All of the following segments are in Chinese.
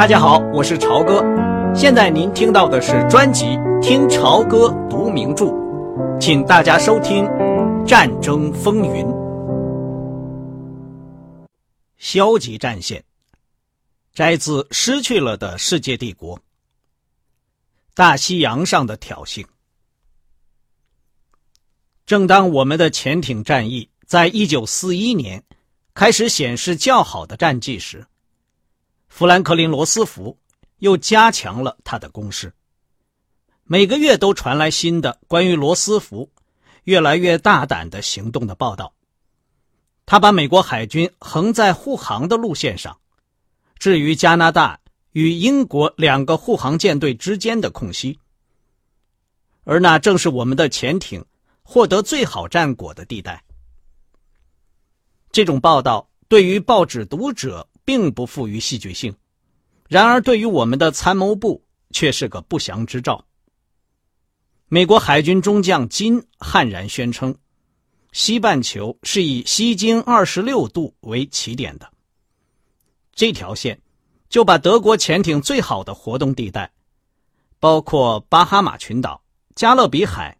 大家好，我是朝哥。现在您听到的是专辑《听朝歌读名著》，请大家收听《战争风云》。消极战线，摘自《失去了的世界帝国》。大西洋上的挑衅。正当我们的潜艇战役在一九四一年开始显示较好的战绩时，富兰克林·罗斯福又加强了他的攻势。每个月都传来新的关于罗斯福越来越大胆的行动的报道。他把美国海军横在护航的路线上，置于加拿大与英国两个护航舰队之间的空隙，而那正是我们的潜艇获得最好战果的地带。这种报道对于报纸读者。并不富于戏剧性，然而对于我们的参谋部却是个不祥之兆。美国海军中将金悍然宣称，西半球是以西经二十六度为起点的，这条线就把德国潜艇最好的活动地带，包括巴哈马群岛、加勒比海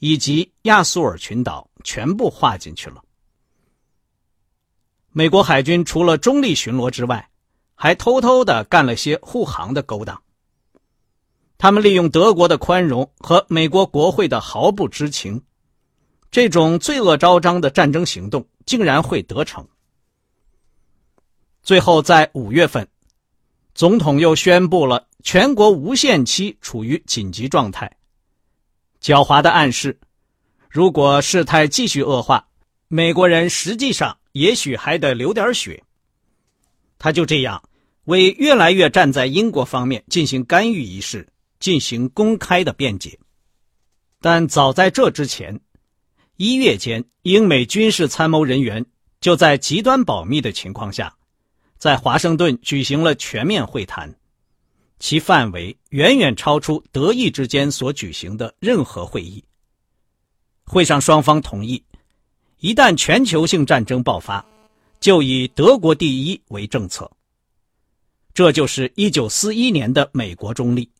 以及亚速尔群岛全部划进去了。美国海军除了中立巡逻之外，还偷偷的干了些护航的勾当。他们利用德国的宽容和美国国会的毫不知情，这种罪恶昭彰的战争行动竟然会得逞。最后在五月份，总统又宣布了全国无限期处于紧急状态，狡猾的暗示：如果事态继续恶化，美国人实际上。也许还得流点血。他就这样为越来越站在英国方面进行干预一事进行公开的辩解。但早在这之前，一月间，英美军事参谋人员就在极端保密的情况下，在华盛顿举行了全面会谈，其范围远远超出德意之间所举行的任何会议。会上双方同意。一旦全球性战争爆发，就以德国第一为政策。这就是一九四一年的美国中立，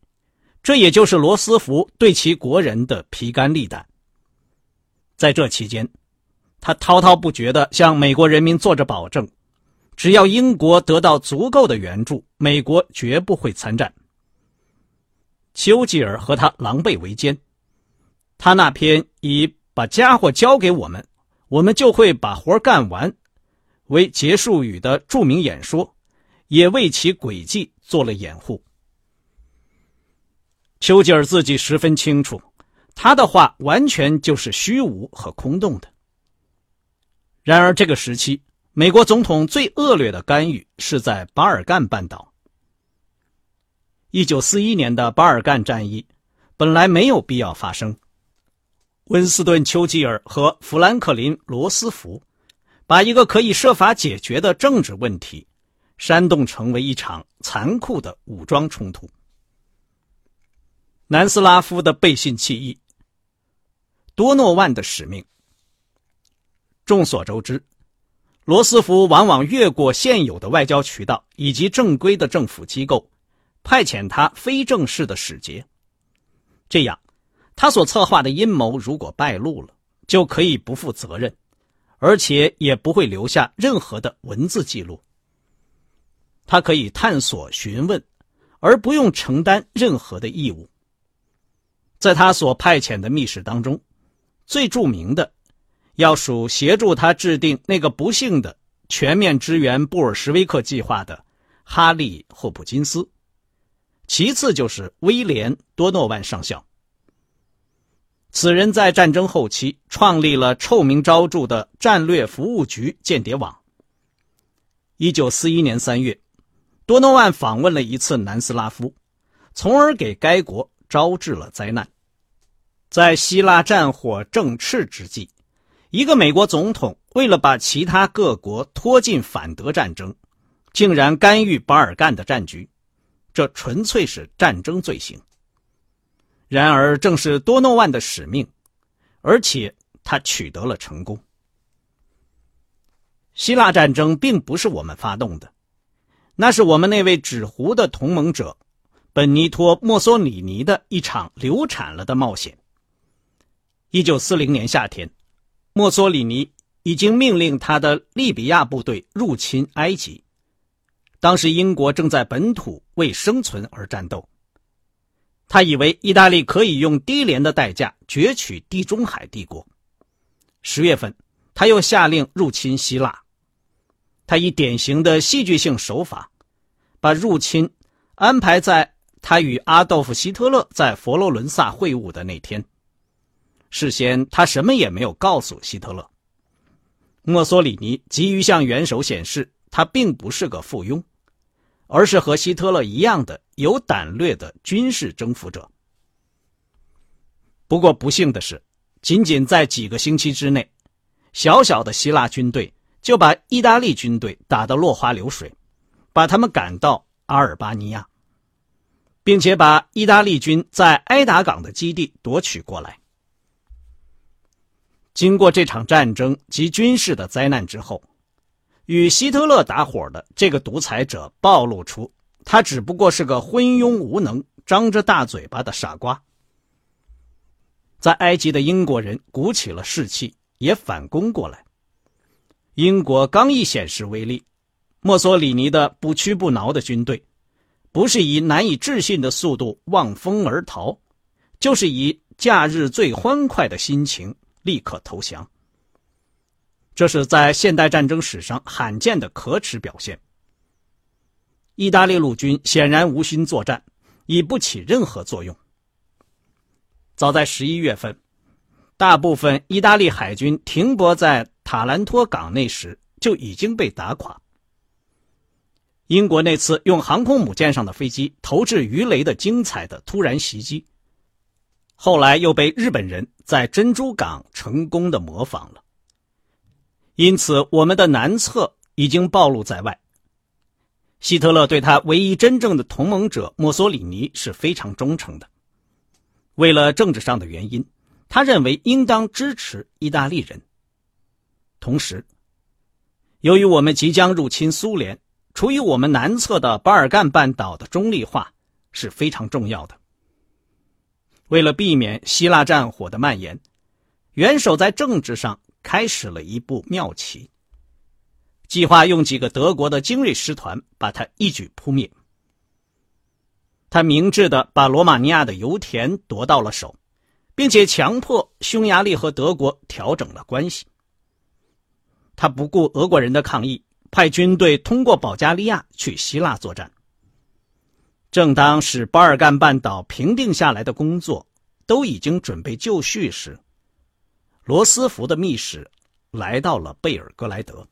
这也就是罗斯福对其国人的披肝沥胆。在这期间，他滔滔不绝地向美国人民做着保证：只要英国得到足够的援助，美国绝不会参战。丘吉尔和他狼狈为奸，他那篇以把家伙交给我们。我们就会把活干完，为结束语的著名演说，也为其诡计做了掩护。丘吉尔自己十分清楚，他的话完全就是虚无和空洞的。然而，这个时期，美国总统最恶劣的干预是在巴尔干半岛。一九四一年的巴尔干战役本来没有必要发生。温斯顿·丘吉尔和富兰克林·罗斯福把一个可以设法解决的政治问题煽动成为一场残酷的武装冲突。南斯拉夫的背信弃义，多诺万的使命。众所周知，罗斯福往往越过现有的外交渠道以及正规的政府机构，派遣他非正式的使节，这样。他所策划的阴谋如果败露了，就可以不负责任，而且也不会留下任何的文字记录。他可以探索询问，而不用承担任何的义务。在他所派遣的密使当中，最著名的，要数协助他制定那个不幸的全面支援布尔什维克计划的哈利·霍普金斯，其次就是威廉·多诺万上校。此人在战争后期创立了臭名昭著的战略服务局间谍网。一九四一年三月，多诺万访问了一次南斯拉夫，从而给该国招致了灾难。在希腊战火正炽之际，一个美国总统为了把其他各国拖进反德战争，竟然干预巴尔干的战局，这纯粹是战争罪行。然而，正是多诺万的使命，而且他取得了成功。希腊战争并不是我们发动的，那是我们那位纸糊的同盟者本尼托·墨索里尼的一场流产了的冒险。一九四零年夏天，墨索里尼已经命令他的利比亚部队入侵埃及。当时英国正在本土为生存而战斗。他以为意大利可以用低廉的代价攫取地中海帝国。十月份，他又下令入侵希腊。他以典型的戏剧性手法，把入侵安排在他与阿道夫·希特勒在佛罗伦萨会晤的那天。事先，他什么也没有告诉希特勒。墨索里尼急于向元首显示，他并不是个附庸，而是和希特勒一样的有胆略的军事征服者。不过，不幸的是，仅仅在几个星期之内，小小的希腊军队就把意大利军队打得落花流水，把他们赶到阿尔巴尼亚，并且把意大利军在埃达港的基地夺取过来。经过这场战争及军事的灾难之后，与希特勒打伙的这个独裁者暴露出，他只不过是个昏庸无能、张着大嘴巴的傻瓜。在埃及的英国人鼓起了士气，也反攻过来。英国刚一显示威力，墨索里尼的不屈不挠的军队，不是以难以置信的速度望风而逃，就是以假日最欢快的心情。立刻投降。这是在现代战争史上罕见的可耻表现。意大利陆军显然无心作战，已不起任何作用。早在十一月份，大部分意大利海军停泊在塔兰托港内时就已经被打垮。英国那次用航空母舰上的飞机投掷鱼雷的精彩的突然袭击。后来又被日本人在珍珠港成功的模仿了，因此我们的南侧已经暴露在外。希特勒对他唯一真正的同盟者墨索里尼是非常忠诚的。为了政治上的原因，他认为应当支持意大利人。同时，由于我们即将入侵苏联，处于我们南侧的巴尔干半岛的中立化是非常重要的。为了避免希腊战火的蔓延，元首在政治上开始了一步妙棋，计划用几个德国的精锐师团把他一举扑灭。他明智的把罗马尼亚的油田夺到了手，并且强迫匈牙利和德国调整了关系。他不顾俄国人的抗议，派军队通过保加利亚去希腊作战。正当使巴尔干半岛平定下来的工作都已经准备就绪时，罗斯福的密使来到了贝尔格莱德。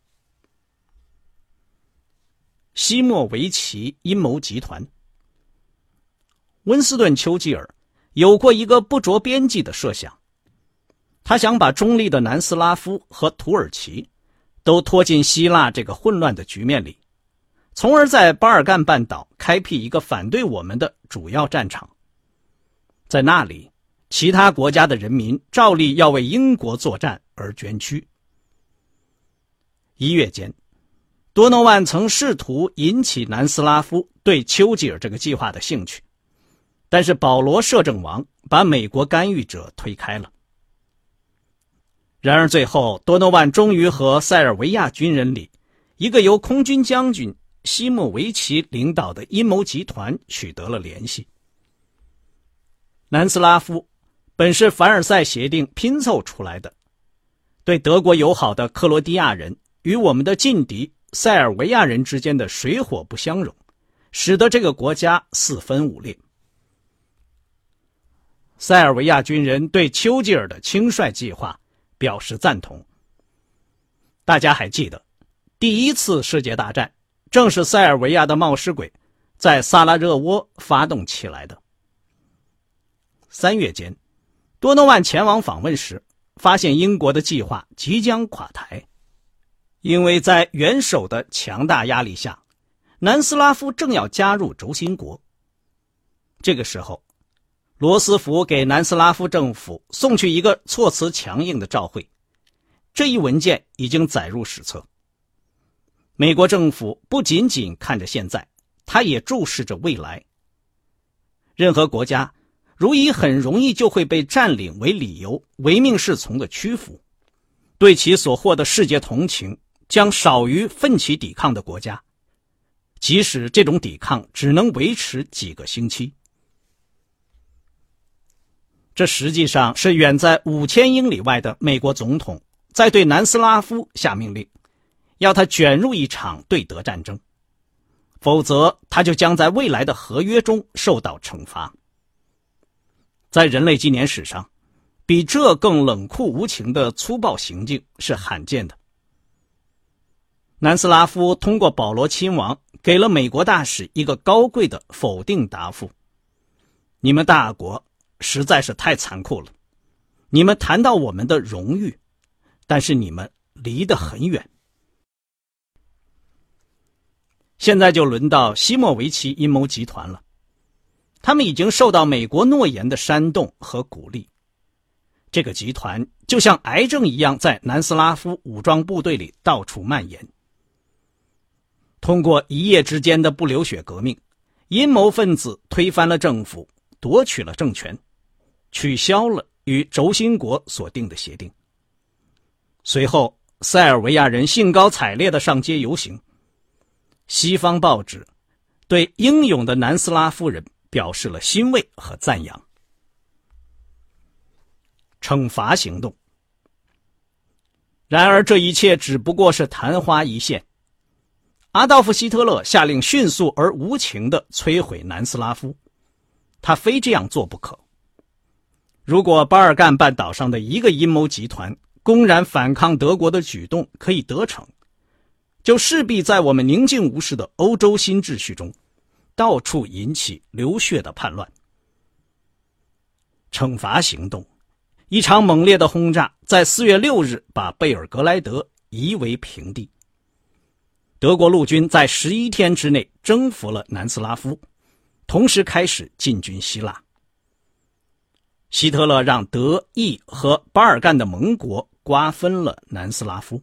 西莫维奇阴谋集团，温斯顿·丘吉尔有过一个不着边际的设想，他想把中立的南斯拉夫和土耳其都拖进希腊这个混乱的局面里。从而在巴尔干半岛开辟一个反对我们的主要战场，在那里，其他国家的人民照例要为英国作战而捐躯。一月间，多诺万曾试图引起南斯拉夫对丘吉尔这个计划的兴趣，但是保罗摄政王把美国干预者推开了。然而，最后多诺万终于和塞尔维亚军人里一个由空军将军。西莫维奇领导的阴谋集团取得了联系。南斯拉夫本是凡尔赛协定拼凑出来的，对德国友好的克罗地亚人与我们的劲敌塞尔维亚人之间的水火不相容，使得这个国家四分五裂。塞尔维亚军人对丘吉尔的轻率计划表示赞同。大家还记得，第一次世界大战。正是塞尔维亚的冒失鬼，在萨拉热窝发动起来的。三月间，多诺万前往访问时，发现英国的计划即将垮台，因为在元首的强大压力下，南斯拉夫正要加入轴心国。这个时候，罗斯福给南斯拉夫政府送去一个措辞强硬的照会，这一文件已经载入史册。美国政府不仅仅看着现在，他也注视着未来。任何国家如以很容易就会被占领为理由唯命是从的屈服，对其所获的世界同情将少于奋起抵抗的国家，即使这种抵抗只能维持几个星期。这实际上是远在五千英里外的美国总统在对南斯拉夫下命令。要他卷入一场对德战争，否则他就将在未来的合约中受到惩罚。在人类纪年史上，比这更冷酷无情的粗暴行径是罕见的。南斯拉夫通过保罗亲王给了美国大使一个高贵的否定答复：“你们大国实在是太残酷了，你们谈到我们的荣誉，但是你们离得很远。”现在就轮到西莫维奇阴谋集团了，他们已经受到美国诺言的煽动和鼓励。这个集团就像癌症一样，在南斯拉夫武装部队里到处蔓延。通过一夜之间的不流血革命，阴谋分子推翻了政府，夺取了政权，取消了与轴心国所定的协定。随后，塞尔维亚人兴高采烈的上街游行。西方报纸对英勇的南斯拉夫人表示了欣慰和赞扬。惩罚行动。然而，这一切只不过是昙花一现。阿道夫·希特勒下令迅速而无情的摧毁南斯拉夫，他非这样做不可。如果巴尔干半岛上的一个阴谋集团公然反抗德国的举动可以得逞，就势必在我们宁静无事的欧洲新秩序中，到处引起流血的叛乱。惩罚行动，一场猛烈的轰炸在四月六日把贝尔格莱德夷为平地。德国陆军在十一天之内征服了南斯拉夫，同时开始进军希腊。希特勒让德意和巴尔干的盟国瓜分了南斯拉夫。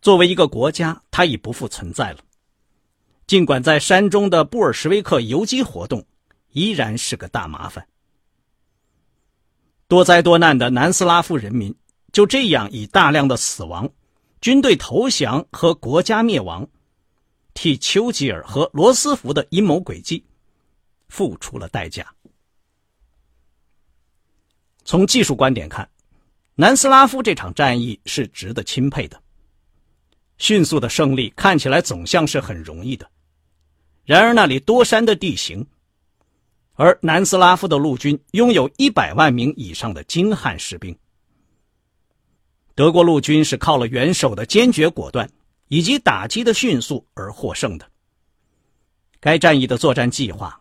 作为一个国家，它已不复存在了。尽管在山中的布尔什维克游击活动依然是个大麻烦，多灾多难的南斯拉夫人民就这样以大量的死亡、军队投降和国家灭亡，替丘吉尔和罗斯福的阴谋诡计付出了代价。从技术观点看，南斯拉夫这场战役是值得钦佩的。迅速的胜利看起来总像是很容易的，然而那里多山的地形，而南斯拉夫的陆军拥有一百万名以上的精悍士兵。德国陆军是靠了元首的坚决果断以及打击的迅速而获胜的。该战役的作战计划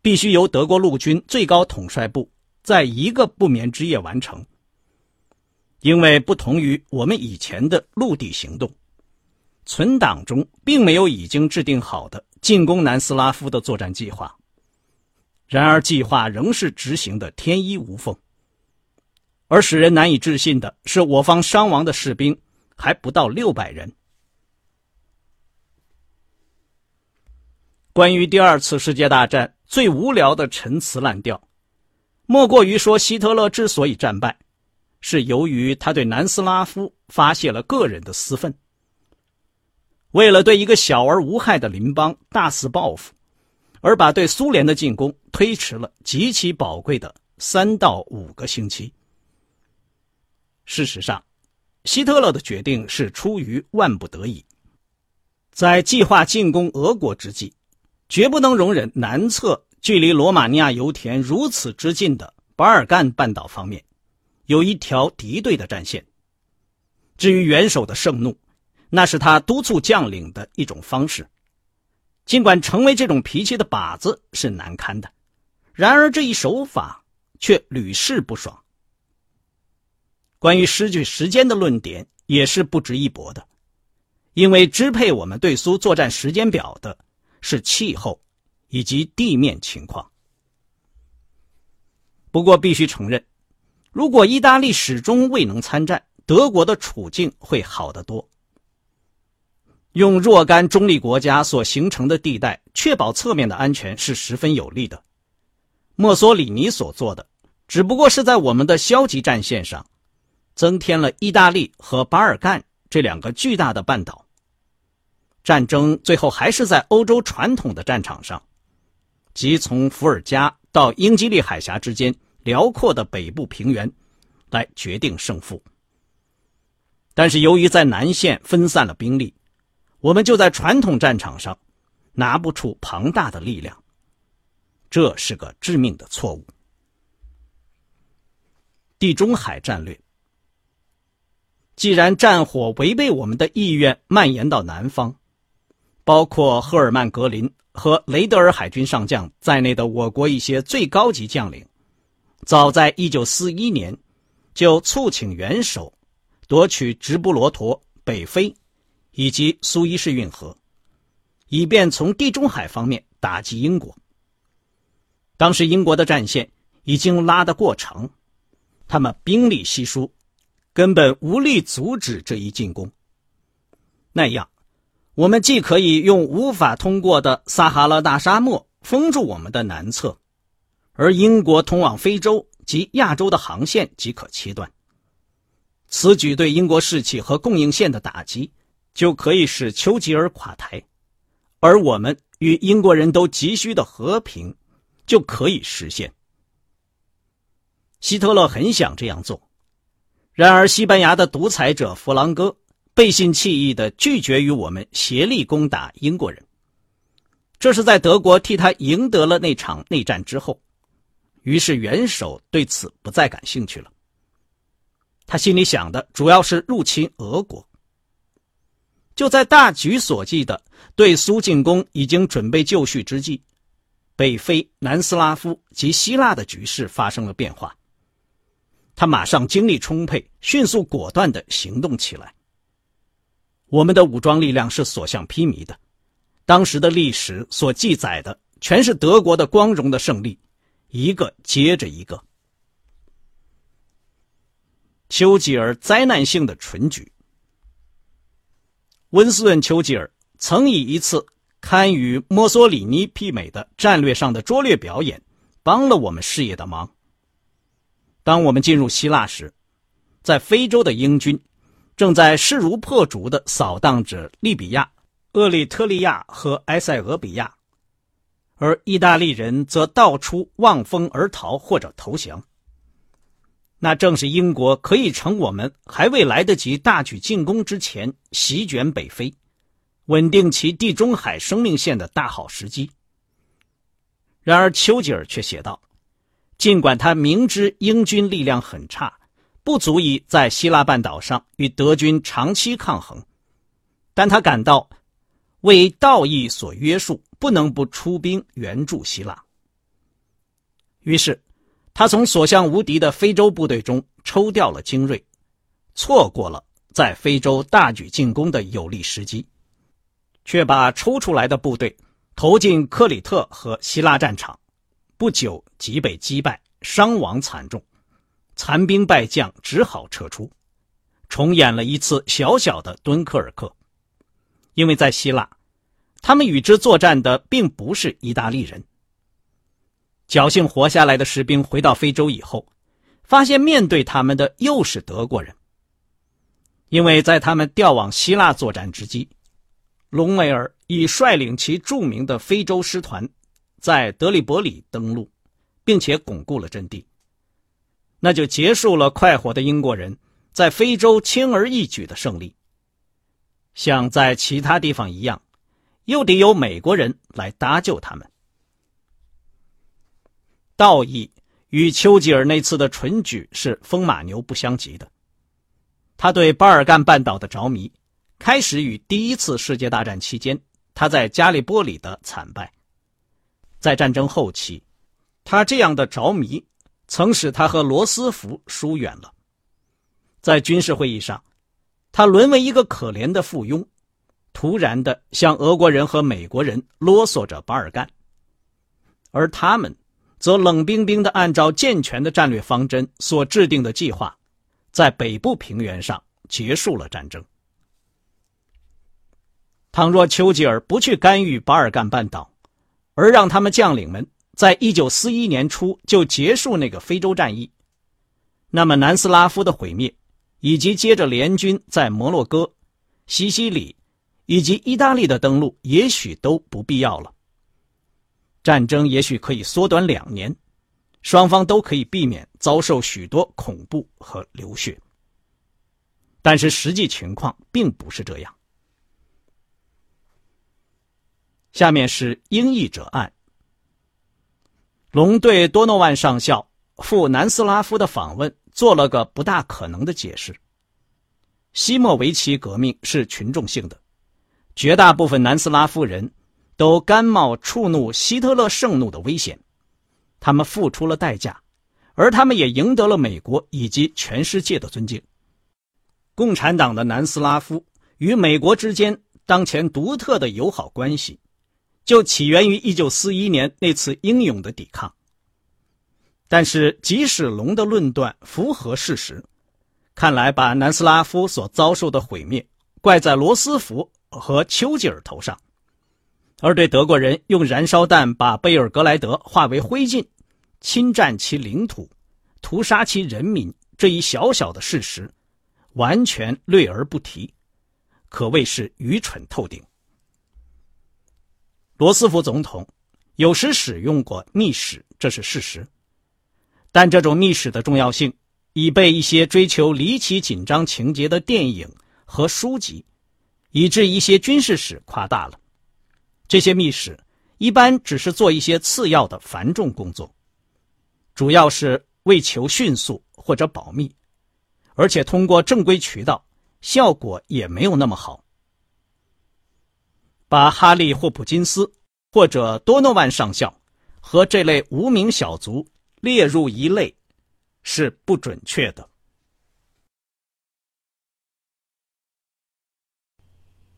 必须由德国陆军最高统帅部在一个不眠之夜完成，因为不同于我们以前的陆地行动。存档中并没有已经制定好的进攻南斯拉夫的作战计划，然而计划仍是执行的天衣无缝。而使人难以置信的是，我方伤亡的士兵还不到六百人。关于第二次世界大战最无聊的陈词滥调，莫过于说希特勒之所以战败，是由于他对南斯拉夫发泄了个人的私愤。为了对一个小而无害的邻邦大肆报复，而把对苏联的进攻推迟了极其宝贵的三到五个星期。事实上，希特勒的决定是出于万不得已。在计划进攻俄国之际，绝不能容忍南侧距离罗马尼亚油田如此之近的巴尔干半岛方面有一条敌对的战线。至于元首的盛怒。那是他督促将领的一种方式，尽管成为这种脾气的靶子是难堪的，然而这一手法却屡试不爽。关于失去时间的论点也是不值一驳的，因为支配我们对苏作战时间表的是气候以及地面情况。不过必须承认，如果意大利始终未能参战，德国的处境会好得多。用若干中立国家所形成的地带，确保侧面的安全是十分有利的。墨索里尼所做的，只不过是在我们的消极战线上，增添了意大利和巴尔干这两个巨大的半岛。战争最后还是在欧洲传统的战场上，即从伏尔加到英吉利海峡之间辽阔的北部平原，来决定胜负。但是由于在南线分散了兵力。我们就在传统战场上拿不出庞大的力量，这是个致命的错误。地中海战略，既然战火违背我们的意愿蔓延到南方，包括赫尔曼·格林和雷德尔海军上将在内的我国一些最高级将领，早在1941年就促请元首夺取直布罗陀、北非。以及苏伊士运河，以便从地中海方面打击英国。当时英国的战线已经拉得过长，他们兵力稀疏，根本无力阻止这一进攻。那样，我们既可以用无法通过的撒哈拉大沙漠封住我们的南侧，而英国通往非洲及亚洲的航线即可切断。此举对英国士气和供应线的打击。就可以使丘吉尔垮台，而我们与英国人都急需的和平就可以实现。希特勒很想这样做，然而西班牙的独裁者弗朗哥背信弃义的拒绝与我们协力攻打英国人。这是在德国替他赢得了那场内战之后，于是元首对此不再感兴趣了。他心里想的主要是入侵俄国。就在大局所记的对苏进攻已经准备就绪之际，北非、南斯拉夫及希腊的局势发生了变化。他马上精力充沛，迅速果断的行动起来。我们的武装力量是所向披靡的，当时的历史所记载的全是德国的光荣的胜利，一个接着一个。丘吉尔灾难性的蠢举。温斯顿·丘吉尔曾以一次堪与墨索里尼媲美的战略上的拙劣表演，帮了我们事业的忙。当我们进入希腊时，在非洲的英军正在势如破竹地扫荡着利比亚、厄立特利亚和埃塞俄比亚，而意大利人则到处望风而逃或者投降。那正是英国可以趁我们还未来得及大举进攻之前席卷北非，稳定其地中海生命线的大好时机。然而，丘吉尔却写道：“尽管他明知英军力量很差，不足以在希腊半岛上与德军长期抗衡，但他感到为道义所约束，不能不出兵援助希腊。”于是。他从所向无敌的非洲部队中抽调了精锐，错过了在非洲大举进攻的有利时机，却把抽出来的部队投进克里特和希腊战场，不久即被击败，伤亡惨重，残兵败将只好撤出，重演了一次小小的敦刻尔克，因为在希腊，他们与之作战的并不是意大利人。侥幸活下来的士兵回到非洲以后，发现面对他们的又是德国人。因为在他们调往希腊作战之际，隆美尔已率领其著名的非洲师团，在德里伯里登陆，并且巩固了阵地，那就结束了快活的英国人在非洲轻而易举的胜利。像在其他地方一样，又得由美国人来搭救他们。道义与丘吉尔那次的蠢举是风马牛不相及的。他对巴尔干半岛的着迷，开始于第一次世界大战期间他在加利波里的惨败。在战争后期，他这样的着迷曾使他和罗斯福疏远了。在军事会议上，他沦为一个可怜的附庸，突然的向俄国人和美国人啰嗦着巴尔干，而他们。则冷冰冰的按照健全的战略方针所制定的计划，在北部平原上结束了战争。倘若丘吉尔不去干预巴尔干半岛，而让他们将领们在一九四一年初就结束那个非洲战役，那么南斯拉夫的毁灭，以及接着联军在摩洛哥、西西里以及意大利的登陆，也许都不必要了。战争也许可以缩短两年，双方都可以避免遭受许多恐怖和流血。但是实际情况并不是这样。下面是英译者案。龙对多诺万上校赴南斯拉夫的访问做了个不大可能的解释。西莫维奇革命是群众性的，绝大部分南斯拉夫人都甘冒触怒希特勒盛怒的危险，他们付出了代价，而他们也赢得了美国以及全世界的尊敬。共产党的南斯拉夫与美国之间当前独特的友好关系。就起源于一九四一年那次英勇的抵抗。但是，即使龙的论断符合事实，看来把南斯拉夫所遭受的毁灭怪在罗斯福和丘吉尔头上，而对德国人用燃烧弹把贝尔格莱德化为灰烬，侵占其领土，屠杀其人民这一小小的事实，完全略而不提，可谓是愚蠢透顶。罗斯福总统有时使用过密史，这是事实。但这种密史的重要性已被一些追求离奇紧张情节的电影和书籍，以致一些军事史夸大了。这些密史一般只是做一些次要的繁重工作，主要是为求迅速或者保密，而且通过正规渠道，效果也没有那么好。把哈利·霍普金斯或者多诺万上校和这类无名小卒列入一类，是不准确的。